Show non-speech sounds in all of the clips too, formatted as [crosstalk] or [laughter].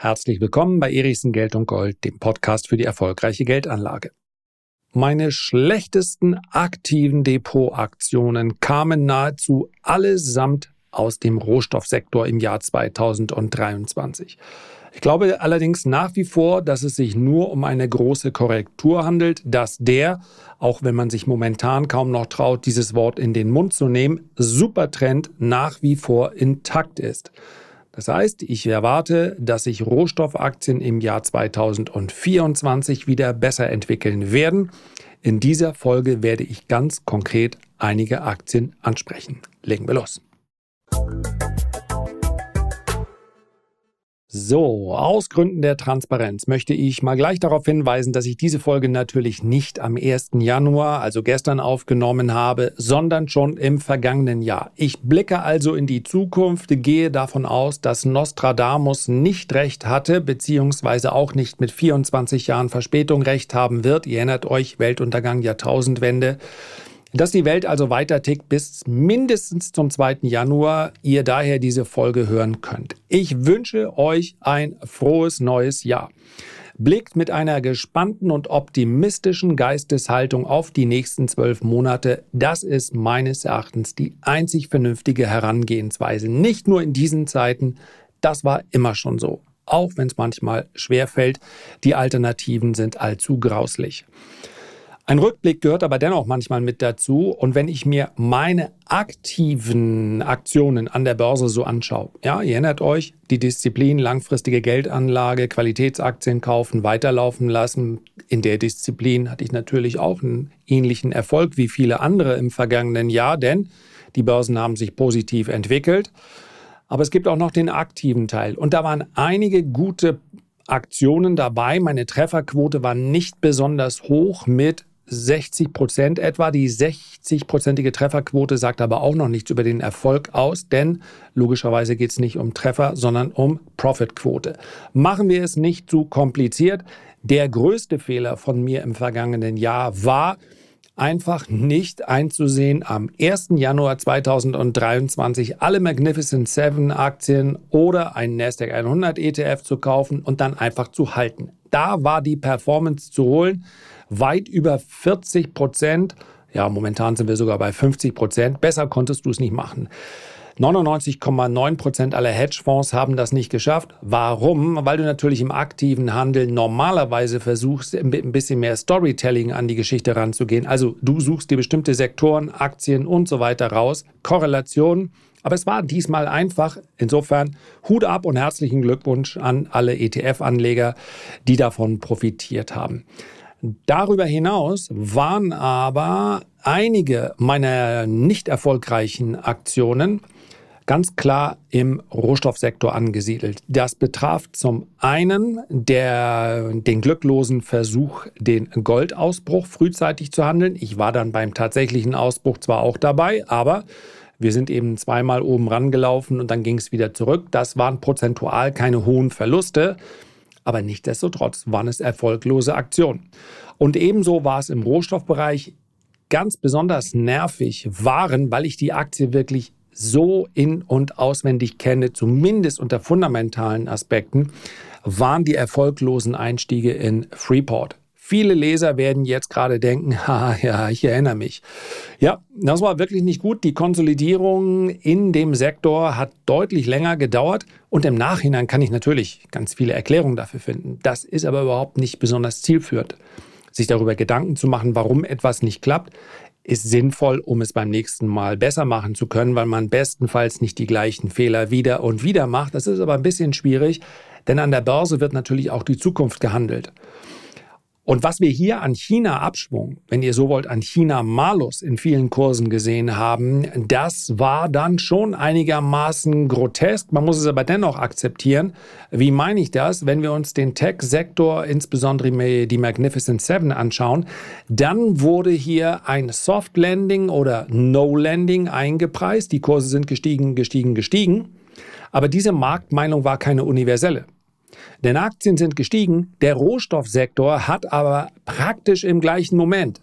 Herzlich willkommen bei Erichsen Geld und Gold, dem Podcast für die erfolgreiche Geldanlage. Meine schlechtesten aktiven Depotaktionen kamen nahezu allesamt aus dem Rohstoffsektor im Jahr 2023. Ich glaube allerdings nach wie vor, dass es sich nur um eine große Korrektur handelt, dass der, auch wenn man sich momentan kaum noch traut, dieses Wort in den Mund zu nehmen, Supertrend nach wie vor intakt ist. Das heißt, ich erwarte, dass sich Rohstoffaktien im Jahr 2024 wieder besser entwickeln werden. In dieser Folge werde ich ganz konkret einige Aktien ansprechen. Legen wir los. So, aus Gründen der Transparenz möchte ich mal gleich darauf hinweisen, dass ich diese Folge natürlich nicht am 1. Januar, also gestern aufgenommen habe, sondern schon im vergangenen Jahr. Ich blicke also in die Zukunft, gehe davon aus, dass Nostradamus nicht recht hatte, beziehungsweise auch nicht mit 24 Jahren Verspätung recht haben wird. Ihr erinnert euch, Weltuntergang, Jahrtausendwende. Dass die Welt also weiter tickt bis mindestens zum 2. Januar, ihr daher diese Folge hören könnt. Ich wünsche euch ein frohes neues Jahr. Blickt mit einer gespannten und optimistischen Geisteshaltung auf die nächsten zwölf Monate. Das ist meines Erachtens die einzig vernünftige Herangehensweise. Nicht nur in diesen Zeiten, das war immer schon so. Auch wenn es manchmal schwer fällt, die Alternativen sind allzu grauslich. Ein Rückblick gehört aber dennoch manchmal mit dazu. Und wenn ich mir meine aktiven Aktionen an der Börse so anschaue, ja, ihr erinnert euch, die Disziplin langfristige Geldanlage, Qualitätsaktien kaufen, weiterlaufen lassen. In der Disziplin hatte ich natürlich auch einen ähnlichen Erfolg wie viele andere im vergangenen Jahr, denn die Börsen haben sich positiv entwickelt. Aber es gibt auch noch den aktiven Teil. Und da waren einige gute Aktionen dabei. Meine Trefferquote war nicht besonders hoch mit 60 Prozent etwa. Die 60-prozentige Trefferquote sagt aber auch noch nichts über den Erfolg aus, denn logischerweise geht es nicht um Treffer, sondern um Profitquote. Machen wir es nicht zu kompliziert. Der größte Fehler von mir im vergangenen Jahr war, einfach nicht einzusehen, am 1. Januar 2023 alle Magnificent Seven Aktien oder einen Nasdaq 100 ETF zu kaufen und dann einfach zu halten. Da war die Performance zu holen weit über 40 Prozent. Ja, momentan sind wir sogar bei 50 Prozent. Besser konntest du es nicht machen. 99,9 Prozent aller Hedgefonds haben das nicht geschafft. Warum? Weil du natürlich im aktiven Handel normalerweise versuchst, ein bisschen mehr Storytelling an die Geschichte ranzugehen. Also du suchst dir bestimmte Sektoren, Aktien und so weiter raus, Korrelationen. Aber es war diesmal einfach. Insofern Hut ab und herzlichen Glückwunsch an alle ETF-Anleger, die davon profitiert haben. Darüber hinaus waren aber einige meiner nicht erfolgreichen Aktionen ganz klar im Rohstoffsektor angesiedelt. Das betraf zum einen der, den glücklosen Versuch, den Goldausbruch frühzeitig zu handeln. Ich war dann beim tatsächlichen Ausbruch zwar auch dabei, aber wir sind eben zweimal oben rangelaufen und dann ging es wieder zurück. Das waren prozentual keine hohen Verluste. Aber nichtdestotrotz waren es erfolglose Aktionen. Und ebenso war es im Rohstoffbereich ganz besonders nervig waren, weil ich die Aktie wirklich so in und auswendig kenne, zumindest unter fundamentalen Aspekten, waren die erfolglosen Einstiege in Freeport. Viele Leser werden jetzt gerade denken, [laughs] ha, ja, ich erinnere mich. Ja, das war wirklich nicht gut. Die Konsolidierung in dem Sektor hat deutlich länger gedauert und im Nachhinein kann ich natürlich ganz viele Erklärungen dafür finden. Das ist aber überhaupt nicht besonders zielführend. Sich darüber Gedanken zu machen, warum etwas nicht klappt, ist sinnvoll, um es beim nächsten Mal besser machen zu können, weil man bestenfalls nicht die gleichen Fehler wieder und wieder macht. Das ist aber ein bisschen schwierig, denn an der Börse wird natürlich auch die Zukunft gehandelt. Und was wir hier an China-Abschwung, wenn ihr so wollt, an China-Malus in vielen Kursen gesehen haben, das war dann schon einigermaßen grotesk. Man muss es aber dennoch akzeptieren. Wie meine ich das? Wenn wir uns den Tech-Sektor, insbesondere die Magnificent Seven anschauen, dann wurde hier ein Soft Landing oder No Landing eingepreist. Die Kurse sind gestiegen, gestiegen, gestiegen. Aber diese Marktmeinung war keine universelle. Denn Aktien sind gestiegen, der Rohstoffsektor hat aber praktisch im gleichen Moment.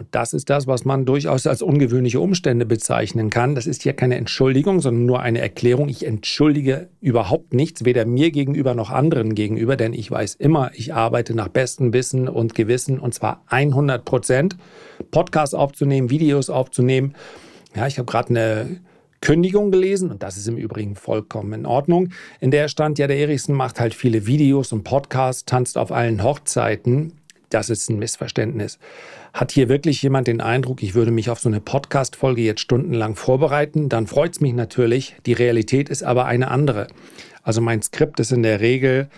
Und das ist das, was man durchaus als ungewöhnliche Umstände bezeichnen kann. Das ist hier keine Entschuldigung, sondern nur eine Erklärung. Ich entschuldige überhaupt nichts, weder mir gegenüber noch anderen gegenüber, denn ich weiß immer, ich arbeite nach bestem Wissen und Gewissen und zwar 100 Prozent. Podcasts aufzunehmen, Videos aufzunehmen. Ja, ich habe gerade eine Kündigung gelesen, und das ist im Übrigen vollkommen in Ordnung, in der stand, ja, der Erichsen macht halt viele Videos und Podcasts, tanzt auf allen Hochzeiten. Das ist ein Missverständnis. Hat hier wirklich jemand den Eindruck, ich würde mich auf so eine Podcast-Folge jetzt stundenlang vorbereiten? Dann freut es mich natürlich. Die Realität ist aber eine andere. Also mein Skript ist in der Regel,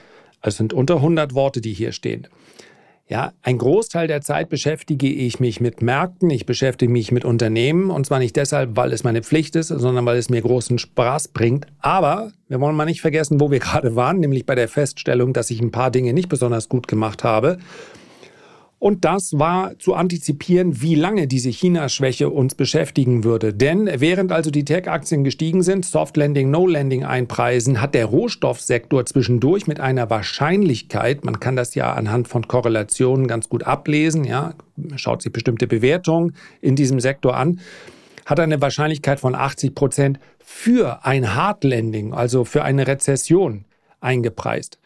es sind unter 100 Worte, die hier stehen. Ja, ein Großteil der Zeit beschäftige ich mich mit Märkten, ich beschäftige mich mit Unternehmen. Und zwar nicht deshalb, weil es meine Pflicht ist, sondern weil es mir großen Spaß bringt. Aber wir wollen mal nicht vergessen, wo wir [laughs] gerade waren, nämlich bei der Feststellung, dass ich ein paar Dinge nicht besonders gut gemacht habe und das war zu antizipieren, wie lange diese China-Schwäche uns beschäftigen würde. Denn während also die Tech-Aktien gestiegen sind, Soft Landing, No Landing einpreisen, hat der Rohstoffsektor zwischendurch mit einer Wahrscheinlichkeit, man kann das ja anhand von Korrelationen ganz gut ablesen, ja, schaut sich bestimmte Bewertungen in diesem Sektor an, hat eine Wahrscheinlichkeit von 80 Prozent für ein Hard Landing, also für eine Rezession eingepreist.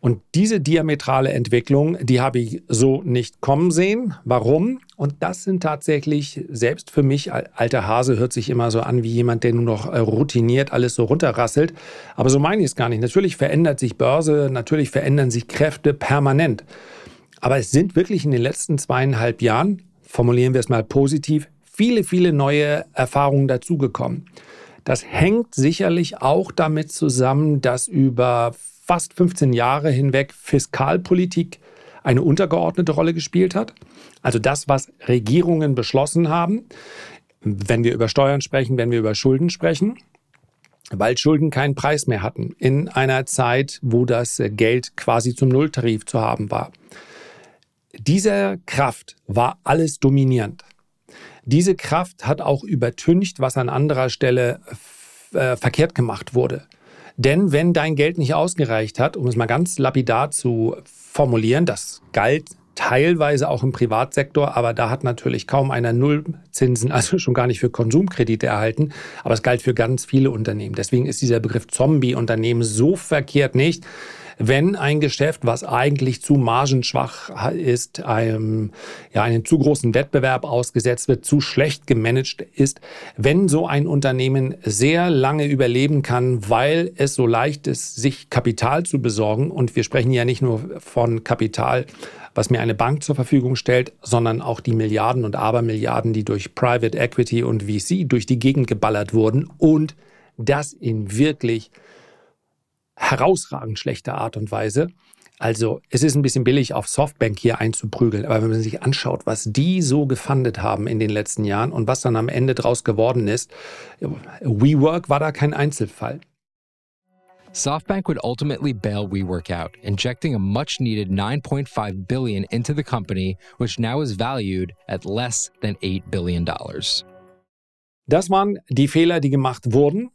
Und diese diametrale Entwicklung, die habe ich so nicht kommen sehen. Warum? Und das sind tatsächlich, selbst für mich, alter Hase hört sich immer so an wie jemand, der nur noch äh, routiniert alles so runterrasselt. Aber so meine ich es gar nicht. Natürlich verändert sich Börse, natürlich verändern sich Kräfte permanent. Aber es sind wirklich in den letzten zweieinhalb Jahren, formulieren wir es mal positiv, viele, viele neue Erfahrungen dazugekommen. Das hängt sicherlich auch damit zusammen, dass über fast 15 Jahre hinweg Fiskalpolitik eine untergeordnete Rolle gespielt hat. Also das, was Regierungen beschlossen haben, wenn wir über Steuern sprechen, wenn wir über Schulden sprechen, weil Schulden keinen Preis mehr hatten in einer Zeit, wo das Geld quasi zum Nulltarif zu haben war. Diese Kraft war alles dominierend. Diese Kraft hat auch übertüncht, was an anderer Stelle äh, verkehrt gemacht wurde. Denn wenn dein Geld nicht ausgereicht hat, um es mal ganz lapidar zu formulieren, das galt teilweise auch im Privatsektor, aber da hat natürlich kaum einer Nullzinsen, also schon gar nicht für Konsumkredite erhalten, aber es galt für ganz viele Unternehmen. Deswegen ist dieser Begriff Zombie-Unternehmen so verkehrt nicht wenn ein Geschäft, was eigentlich zu margenschwach ist, einem, ja, einem zu großen Wettbewerb ausgesetzt wird, zu schlecht gemanagt ist, wenn so ein Unternehmen sehr lange überleben kann, weil es so leicht ist, sich Kapital zu besorgen. Und wir sprechen ja nicht nur von Kapital, was mir eine Bank zur Verfügung stellt, sondern auch die Milliarden und Abermilliarden, die durch Private Equity und VC durch die Gegend geballert wurden und das in wirklich herausragend schlechter Art und Weise. Also es ist ein bisschen billig, auf Softbank hier einzuprügeln, aber wenn man sich anschaut, was die so gefundet haben in den letzten Jahren und was dann am Ende draus geworden ist, WeWork war da kein Einzelfall. SoftBank would ultimately bail WeWork out, injecting a much needed 9.5 billion into the company, which now is valued at less than 8 billion dollars. Das waren die Fehler, die gemacht wurden.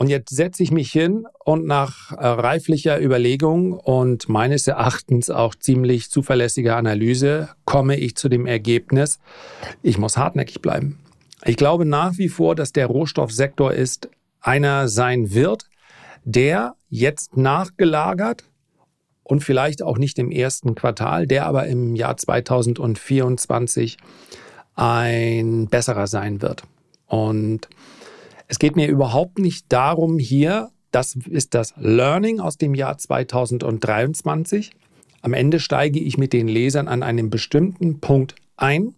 Und jetzt setze ich mich hin und nach äh, reiflicher Überlegung und meines Erachtens auch ziemlich zuverlässiger Analyse komme ich zu dem Ergebnis, ich muss hartnäckig bleiben. Ich glaube nach wie vor, dass der Rohstoffsektor ist einer sein wird, der jetzt nachgelagert und vielleicht auch nicht im ersten Quartal, der aber im Jahr 2024 ein besserer sein wird. Und es geht mir überhaupt nicht darum, hier, das ist das Learning aus dem Jahr 2023. Am Ende steige ich mit den Lesern an einem bestimmten Punkt ein,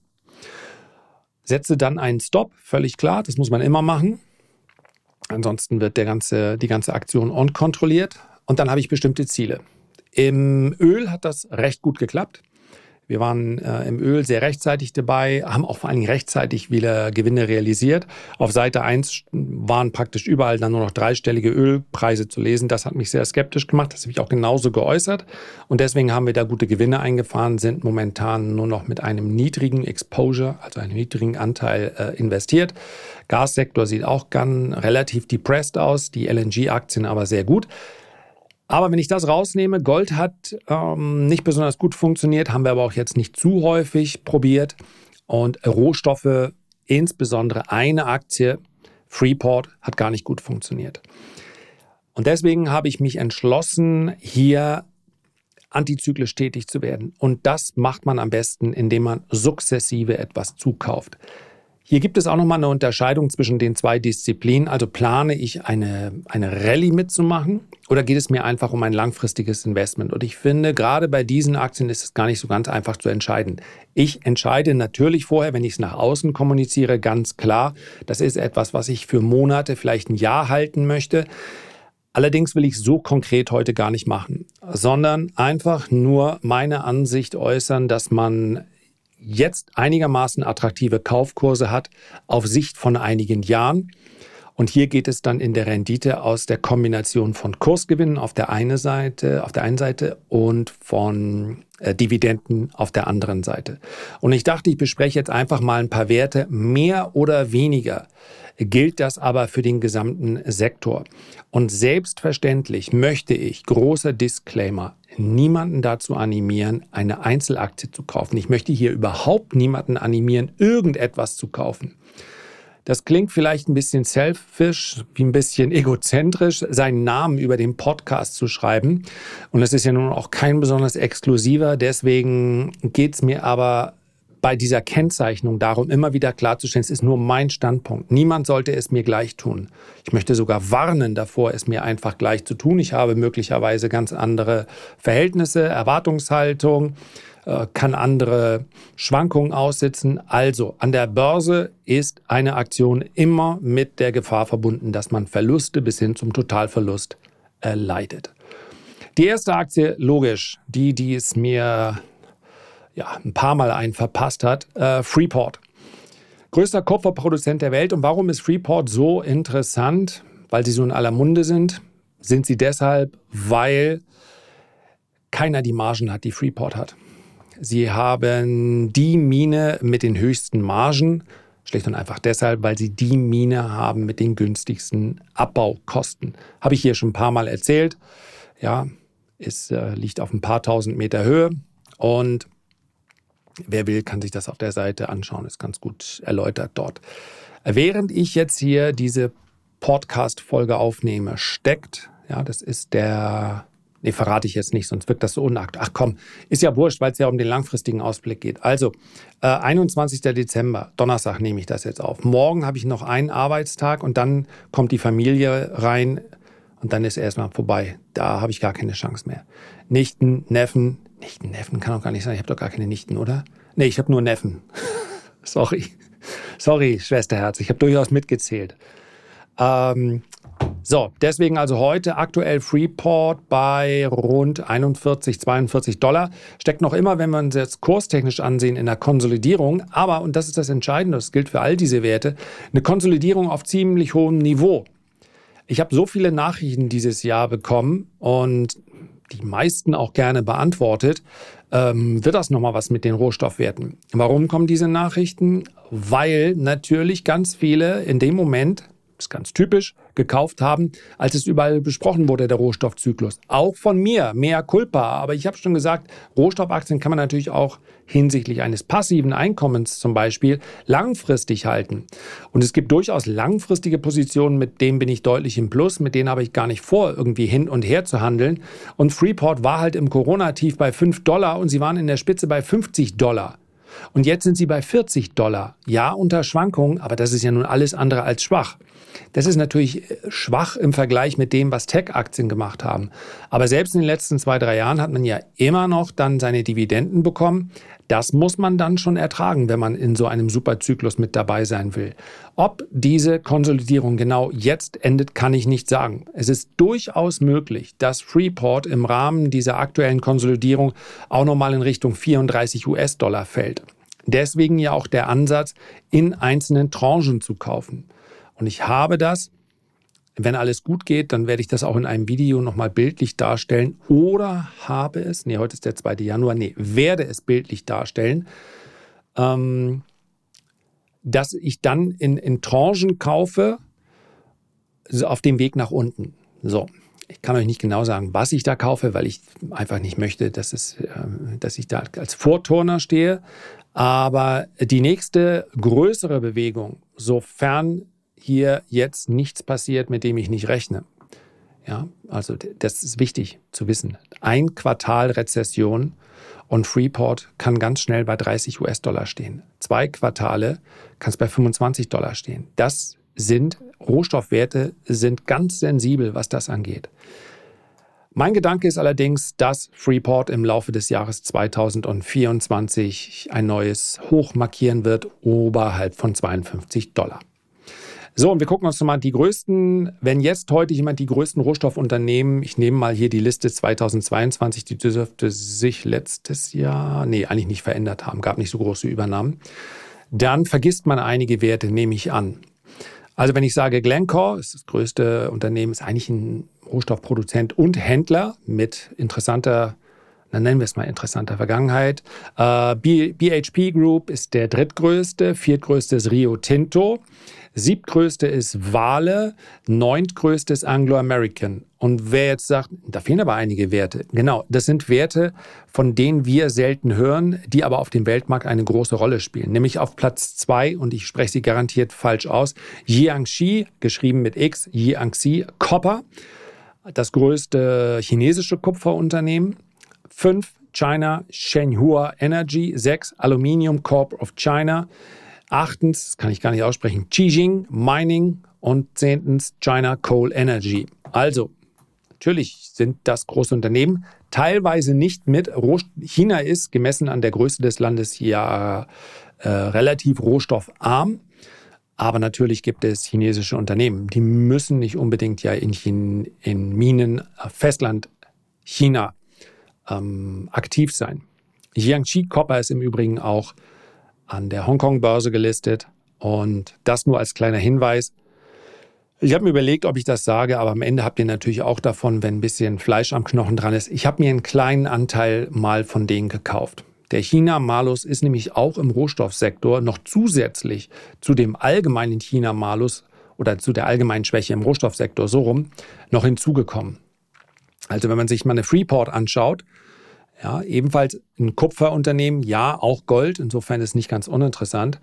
setze dann einen Stop, völlig klar, das muss man immer machen. Ansonsten wird der ganze, die ganze Aktion unkontrolliert und dann habe ich bestimmte Ziele. Im Öl hat das recht gut geklappt. Wir waren äh, im Öl sehr rechtzeitig dabei, haben auch vor allen Dingen rechtzeitig wieder Gewinne realisiert. Auf Seite 1 waren praktisch überall dann nur noch dreistellige Ölpreise zu lesen. Das hat mich sehr skeptisch gemacht. Das habe ich auch genauso geäußert. Und deswegen haben wir da gute Gewinne eingefahren, sind momentan nur noch mit einem niedrigen Exposure, also einem niedrigen Anteil äh, investiert. Gassektor sieht auch ganz relativ depressed aus, die LNG-Aktien aber sehr gut. Aber wenn ich das rausnehme, Gold hat ähm, nicht besonders gut funktioniert, haben wir aber auch jetzt nicht zu häufig probiert. und Rohstoffe, insbesondere eine Aktie, Freeport, hat gar nicht gut funktioniert. Und deswegen habe ich mich entschlossen, hier antizyklisch tätig zu werden. Und das macht man am besten, indem man sukzessive etwas zukauft. Hier gibt es auch nochmal eine Unterscheidung zwischen den zwei Disziplinen. Also plane ich eine, eine Rallye mitzumachen oder geht es mir einfach um ein langfristiges Investment? Und ich finde, gerade bei diesen Aktien ist es gar nicht so ganz einfach zu entscheiden. Ich entscheide natürlich vorher, wenn ich es nach außen kommuniziere, ganz klar, das ist etwas, was ich für Monate, vielleicht ein Jahr halten möchte. Allerdings will ich so konkret heute gar nicht machen, sondern einfach nur meine Ansicht äußern, dass man jetzt einigermaßen attraktive Kaufkurse hat auf Sicht von einigen Jahren. Und hier geht es dann in der Rendite aus der Kombination von Kursgewinnen auf der einen Seite, auf der einen Seite und von äh, Dividenden auf der anderen Seite. Und ich dachte, ich bespreche jetzt einfach mal ein paar Werte, mehr oder weniger gilt das aber für den gesamten Sektor. Und selbstverständlich möchte ich, großer Disclaimer, niemanden dazu animieren, eine Einzelaktie zu kaufen. Ich möchte hier überhaupt niemanden animieren, irgendetwas zu kaufen. Das klingt vielleicht ein bisschen selfish, wie ein bisschen egozentrisch, seinen Namen über den Podcast zu schreiben. Und es ist ja nun auch kein besonders exklusiver. Deswegen geht es mir aber bei dieser Kennzeichnung darum, immer wieder klarzustellen, es ist nur mein Standpunkt. Niemand sollte es mir gleich tun. Ich möchte sogar warnen davor, es mir einfach gleich zu tun. Ich habe möglicherweise ganz andere Verhältnisse, Erwartungshaltung, äh, kann andere Schwankungen aussitzen. Also an der Börse ist eine Aktion immer mit der Gefahr verbunden, dass man Verluste bis hin zum Totalverlust erleidet. Die erste Aktie, logisch, die, die es mir ja, ein paar Mal einen verpasst hat, äh, Freeport. Größter Kupferproduzent der Welt. Und warum ist Freeport so interessant? Weil sie so in aller Munde sind. Sind sie deshalb, weil keiner die Margen hat, die Freeport hat. Sie haben die Mine mit den höchsten Margen, schlicht und einfach deshalb, weil sie die Mine haben mit den günstigsten Abbaukosten. Habe ich hier schon ein paar Mal erzählt. Ja, es äh, liegt auf ein paar tausend Meter Höhe und Wer will, kann sich das auf der Seite anschauen, ist ganz gut erläutert dort. Während ich jetzt hier diese Podcast-Folge aufnehme, steckt, ja, das ist der, nee, verrate ich jetzt nicht, sonst wirkt das so unakt. Ach komm, ist ja wurscht, weil es ja um den langfristigen Ausblick geht. Also, äh, 21. Dezember, Donnerstag nehme ich das jetzt auf. Morgen habe ich noch einen Arbeitstag und dann kommt die Familie rein und dann ist erstmal vorbei. Da habe ich gar keine Chance mehr. Nichten, Neffen, Nichten, Neffen kann auch gar nicht sein. Ich habe doch gar keine Nichten, oder? Nee, ich habe nur Neffen. [laughs] Sorry. Sorry, Schwesterherz. Ich habe durchaus mitgezählt. Ähm, so, deswegen also heute aktuell Freeport bei rund 41, 42 Dollar. Steckt noch immer, wenn wir uns jetzt kurstechnisch ansehen, in der Konsolidierung. Aber, und das ist das Entscheidende, das gilt für all diese Werte, eine Konsolidierung auf ziemlich hohem Niveau. Ich habe so viele Nachrichten dieses Jahr bekommen und die meisten auch gerne beantwortet, ähm, wird das nochmal was mit den Rohstoffwerten. Warum kommen diese Nachrichten? Weil natürlich ganz viele in dem Moment ist ganz typisch, gekauft haben, als es überall besprochen wurde, der Rohstoffzyklus. Auch von mir, mehr Culpa. Aber ich habe schon gesagt, Rohstoffaktien kann man natürlich auch hinsichtlich eines passiven Einkommens zum Beispiel langfristig halten. Und es gibt durchaus langfristige Positionen, mit denen bin ich deutlich im Plus, mit denen habe ich gar nicht vor, irgendwie hin und her zu handeln. Und Freeport war halt im Corona-Tief bei 5 Dollar und sie waren in der Spitze bei 50 Dollar. Und jetzt sind sie bei 40 Dollar. Ja, unter Schwankungen, aber das ist ja nun alles andere als schwach. Das ist natürlich äh, schwach im Vergleich mit dem, was Tech-Aktien gemacht haben. Aber selbst in den letzten zwei, drei Jahren hat man ja immer noch dann seine Dividenden bekommen. Das muss man dann schon ertragen, wenn man in so einem Superzyklus mit dabei sein will. Ob diese Konsolidierung genau jetzt endet, kann ich nicht sagen. Es ist durchaus möglich, dass Freeport im Rahmen dieser aktuellen Konsolidierung auch nochmal in Richtung 34 US-Dollar fällt. Deswegen ja auch der Ansatz, in einzelnen Tranchen zu kaufen. Und ich habe das, wenn alles gut geht, dann werde ich das auch in einem Video nochmal bildlich darstellen oder habe es, nee, heute ist der 2. Januar, nee, werde es bildlich darstellen, ähm, dass ich dann in, in Tranchen kaufe, auf dem Weg nach unten. So, ich kann euch nicht genau sagen, was ich da kaufe, weil ich einfach nicht möchte, dass, es, ähm, dass ich da als Vorturner stehe. Aber die nächste größere Bewegung, sofern hier jetzt nichts passiert, mit dem ich nicht rechne. Ja, also das ist wichtig zu wissen. Ein Quartal Rezession und Freeport kann ganz schnell bei 30 US-Dollar stehen. Zwei Quartale kann es bei 25 Dollar stehen. Das sind Rohstoffwerte, sind ganz sensibel, was das angeht. Mein Gedanke ist allerdings, dass Freeport im Laufe des Jahres 2024 ein neues Hoch markieren wird, oberhalb von 52 Dollar. So, und wir gucken uns nochmal die größten, wenn jetzt heute jemand die größten Rohstoffunternehmen, ich nehme mal hier die Liste 2022, die dürfte sich letztes Jahr, nee, eigentlich nicht verändert haben, gab nicht so große Übernahmen, dann vergisst man einige Werte, nehme ich an. Also wenn ich sage Glencore, ist das größte Unternehmen, ist eigentlich ein Rohstoffproduzent und Händler mit interessanter, dann nennen wir es mal interessanter Vergangenheit. Äh, BHP Group ist der drittgrößte, viertgrößte ist Rio Tinto. Siebtgrößte ist Wale, neuntgrößte ist Anglo-American. Und wer jetzt sagt, da fehlen aber einige Werte. Genau, das sind Werte, von denen wir selten hören, die aber auf dem Weltmarkt eine große Rolle spielen. Nämlich auf Platz zwei, und ich spreche sie garantiert falsch aus, Jiangxi, geschrieben mit X, Jiangxi, Copper, das größte chinesische Kupferunternehmen. Fünf, China Shenhua Energy. Sechs, Aluminium Corp of China. Achtens, das kann ich gar nicht aussprechen, Qijing Mining und zehntens China Coal Energy. Also, natürlich sind das große Unternehmen, teilweise nicht mit. China ist gemessen an der Größe des Landes ja äh, relativ rohstoffarm. Aber natürlich gibt es chinesische Unternehmen, die müssen nicht unbedingt ja in, China, in Minen äh, Festland China ähm, aktiv sein. Jiangxi Copper ist im Übrigen auch an der Hongkong-Börse gelistet. Und das nur als kleiner Hinweis. Ich habe mir überlegt, ob ich das sage, aber am Ende habt ihr natürlich auch davon, wenn ein bisschen Fleisch am Knochen dran ist. Ich habe mir einen kleinen Anteil mal von denen gekauft. Der China-Malus ist nämlich auch im Rohstoffsektor noch zusätzlich zu dem allgemeinen China-Malus oder zu der allgemeinen Schwäche im Rohstoffsektor so rum noch hinzugekommen. Also wenn man sich mal eine Freeport anschaut, ja, ebenfalls ein Kupferunternehmen, ja, auch Gold, insofern ist nicht ganz uninteressant.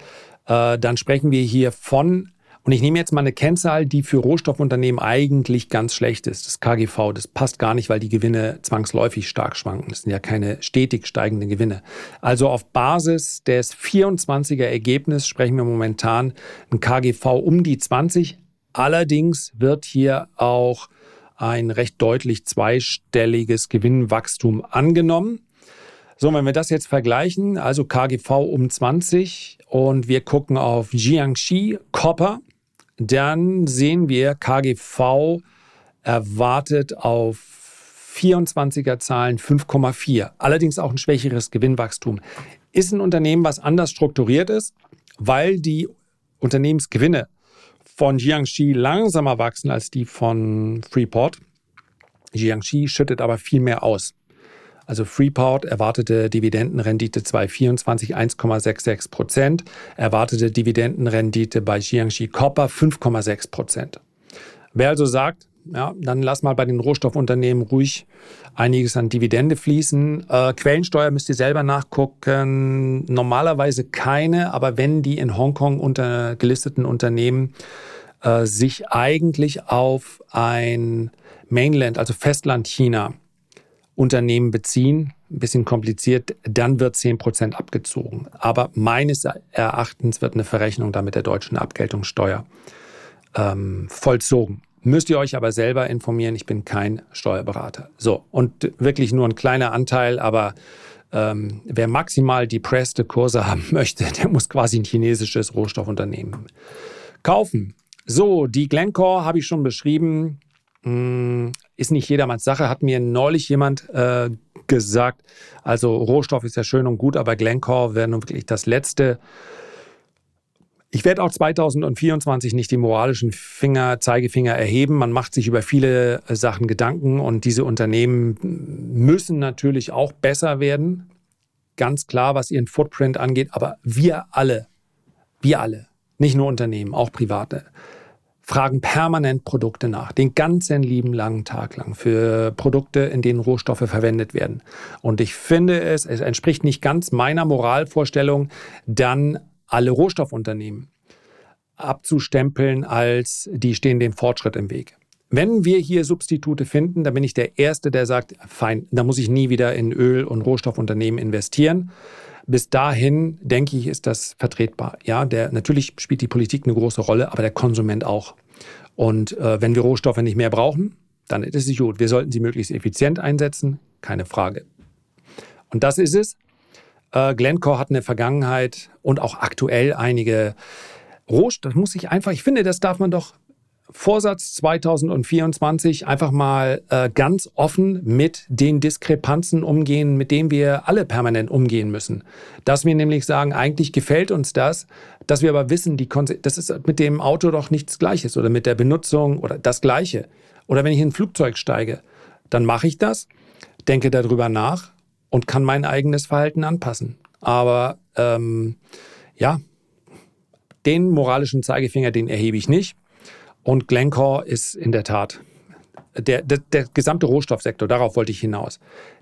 Äh, dann sprechen wir hier von, und ich nehme jetzt mal eine Kennzahl, die für Rohstoffunternehmen eigentlich ganz schlecht ist, das KGV. Das passt gar nicht, weil die Gewinne zwangsläufig stark schwanken. Das sind ja keine stetig steigenden Gewinne. Also auf Basis des 24er Ergebnisses sprechen wir momentan ein KGV um die 20. Allerdings wird hier auch ein recht deutlich zweistelliges Gewinnwachstum angenommen. So, wenn wir das jetzt vergleichen, also KGV um 20 und wir gucken auf Jiangxi Copper, dann sehen wir KGV erwartet auf 24er Zahlen 5,4. Allerdings auch ein schwächeres Gewinnwachstum. Ist ein Unternehmen, was anders strukturiert ist, weil die Unternehmensgewinne von Jiangxi langsamer wachsen als die von Freeport. Jiangxi schüttet aber viel mehr aus. Also Freeport erwartete Dividendenrendite 2024 1,66 Prozent, erwartete Dividendenrendite bei Jiangxi Copper 5,6 Prozent. Wer also sagt, ja, dann lass mal bei den Rohstoffunternehmen ruhig einiges an Dividende fließen. Äh, Quellensteuer müsst ihr selber nachgucken. Normalerweise keine, aber wenn die in Hongkong unter gelisteten Unternehmen äh, sich eigentlich auf ein Mainland, also Festland China, Unternehmen beziehen, ein bisschen kompliziert, dann wird 10% abgezogen. Aber meines Erachtens wird eine Verrechnung da mit der deutschen Abgeltungssteuer ähm, vollzogen. Müsst ihr euch aber selber informieren, ich bin kein Steuerberater. So, und wirklich nur ein kleiner Anteil, aber ähm, wer maximal depresste Kurse [laughs] haben möchte, der muss quasi ein chinesisches Rohstoffunternehmen kaufen. So, die Glencore habe ich schon beschrieben. Hm, ist nicht jedermanns Sache, hat mir neulich jemand äh, gesagt. Also Rohstoff ist ja schön und gut, aber Glencore wäre nun wirklich das letzte ich werde auch 2024 nicht die moralischen Finger, Zeigefinger erheben. Man macht sich über viele äh, Sachen Gedanken und diese Unternehmen müssen natürlich auch besser werden. Ganz klar, was ihren Footprint angeht. Aber wir alle, wir alle, nicht nur Unternehmen, auch Private, fragen permanent Produkte nach, den ganzen lieben langen Tag lang für Produkte, in denen Rohstoffe verwendet werden. Und ich finde es, es entspricht nicht ganz meiner Moralvorstellung, dann alle Rohstoffunternehmen abzustempeln als die stehen dem Fortschritt im Weg. Wenn wir hier Substitute finden, dann bin ich der Erste, der sagt, fein, da muss ich nie wieder in Öl- und Rohstoffunternehmen investieren bis dahin, denke ich, ist das vertretbar. Ja, der, natürlich spielt die Politik eine große Rolle, aber der Konsument auch. Und äh, wenn wir Rohstoffe nicht mehr brauchen, dann ist es gut. Wir sollten sie möglichst effizient einsetzen, keine Frage. Und das ist es. Äh, Glencore hat in der Vergangenheit und auch aktuell einige Rohstoffe, das muss ich einfach, ich finde, das darf man doch Vorsatz 2024 einfach mal äh, ganz offen mit den Diskrepanzen umgehen, mit denen wir alle permanent umgehen müssen. Dass wir nämlich sagen, eigentlich gefällt uns das, dass wir aber wissen, die das ist mit dem Auto doch nichts Gleiches oder mit der Benutzung oder das Gleiche. Oder wenn ich in ein Flugzeug steige, dann mache ich das, denke darüber nach und kann mein eigenes Verhalten anpassen. Aber ähm, ja, den moralischen Zeigefinger, den erhebe ich nicht. Und Glencore ist in der Tat der, der, der gesamte Rohstoffsektor, darauf wollte ich hinaus.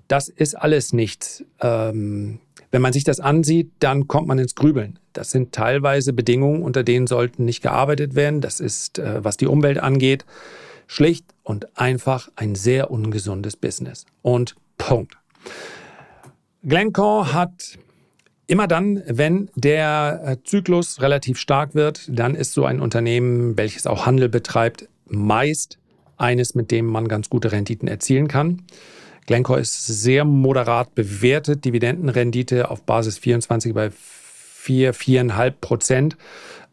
Das ist alles nichts. Ähm, wenn man sich das ansieht, dann kommt man ins Grübeln. Das sind teilweise Bedingungen, unter denen sollten nicht gearbeitet werden. Das ist, äh, was die Umwelt angeht, schlicht und einfach ein sehr ungesundes Business. Und Punkt. Glencore hat Immer dann, wenn der äh, Zyklus relativ stark wird, dann ist so ein Unternehmen, welches auch Handel betreibt, meist eines, mit dem man ganz gute Renditen erzielen kann. Glencore ist sehr moderat bewertet, Dividendenrendite auf Basis 24 bei 4, 4,5 Prozent.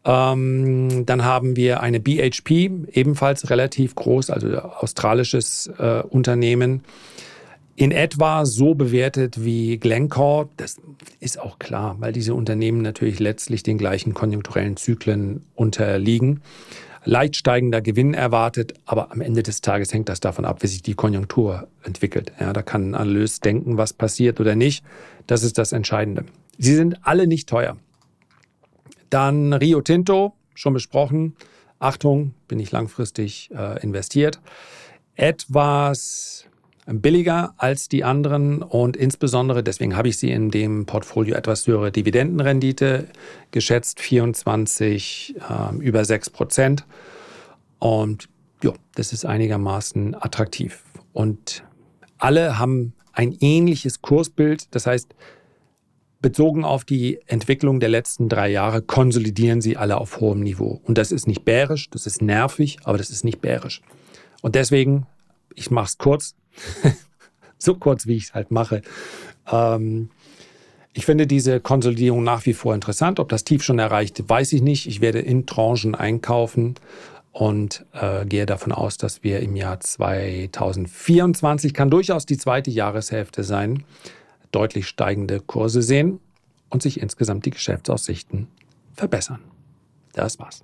Ähm, dann haben wir eine BHP, ebenfalls relativ groß, also australisches äh, Unternehmen in etwa so bewertet wie Glencore. Das ist auch klar, weil diese Unternehmen natürlich letztlich den gleichen konjunkturellen Zyklen unterliegen. Leicht steigender Gewinn erwartet, aber am Ende des Tages hängt das davon ab, wie sich die Konjunktur entwickelt. Ja, da kann ein Analyst denken, was passiert oder nicht. Das ist das Entscheidende. Sie sind alle nicht teuer. Dann Rio Tinto, schon besprochen. Achtung, bin ich langfristig äh, investiert. Etwas billiger als die anderen und insbesondere deswegen habe ich sie in dem Portfolio etwas höhere Dividendenrendite geschätzt, 24 äh, über 6 Prozent. Und ja, das ist einigermaßen attraktiv. Und alle haben ein ähnliches Kursbild. Das heißt, bezogen auf die Entwicklung der letzten drei Jahre konsolidieren sie alle auf hohem Niveau. Und das ist nicht bärisch, das ist nervig, aber das ist nicht bärisch. Und deswegen, ich mache es kurz, [laughs] so kurz, wie ich es halt mache. Ähm, ich finde diese Konsolidierung nach wie vor interessant. Ob das Tief schon erreicht, weiß ich nicht. Ich werde in Tranchen einkaufen und äh, gehe davon aus, dass wir im Jahr 2024, kann durchaus die zweite Jahreshälfte sein, deutlich steigende Kurse sehen und sich insgesamt die Geschäftsaussichten verbessern. Das war's.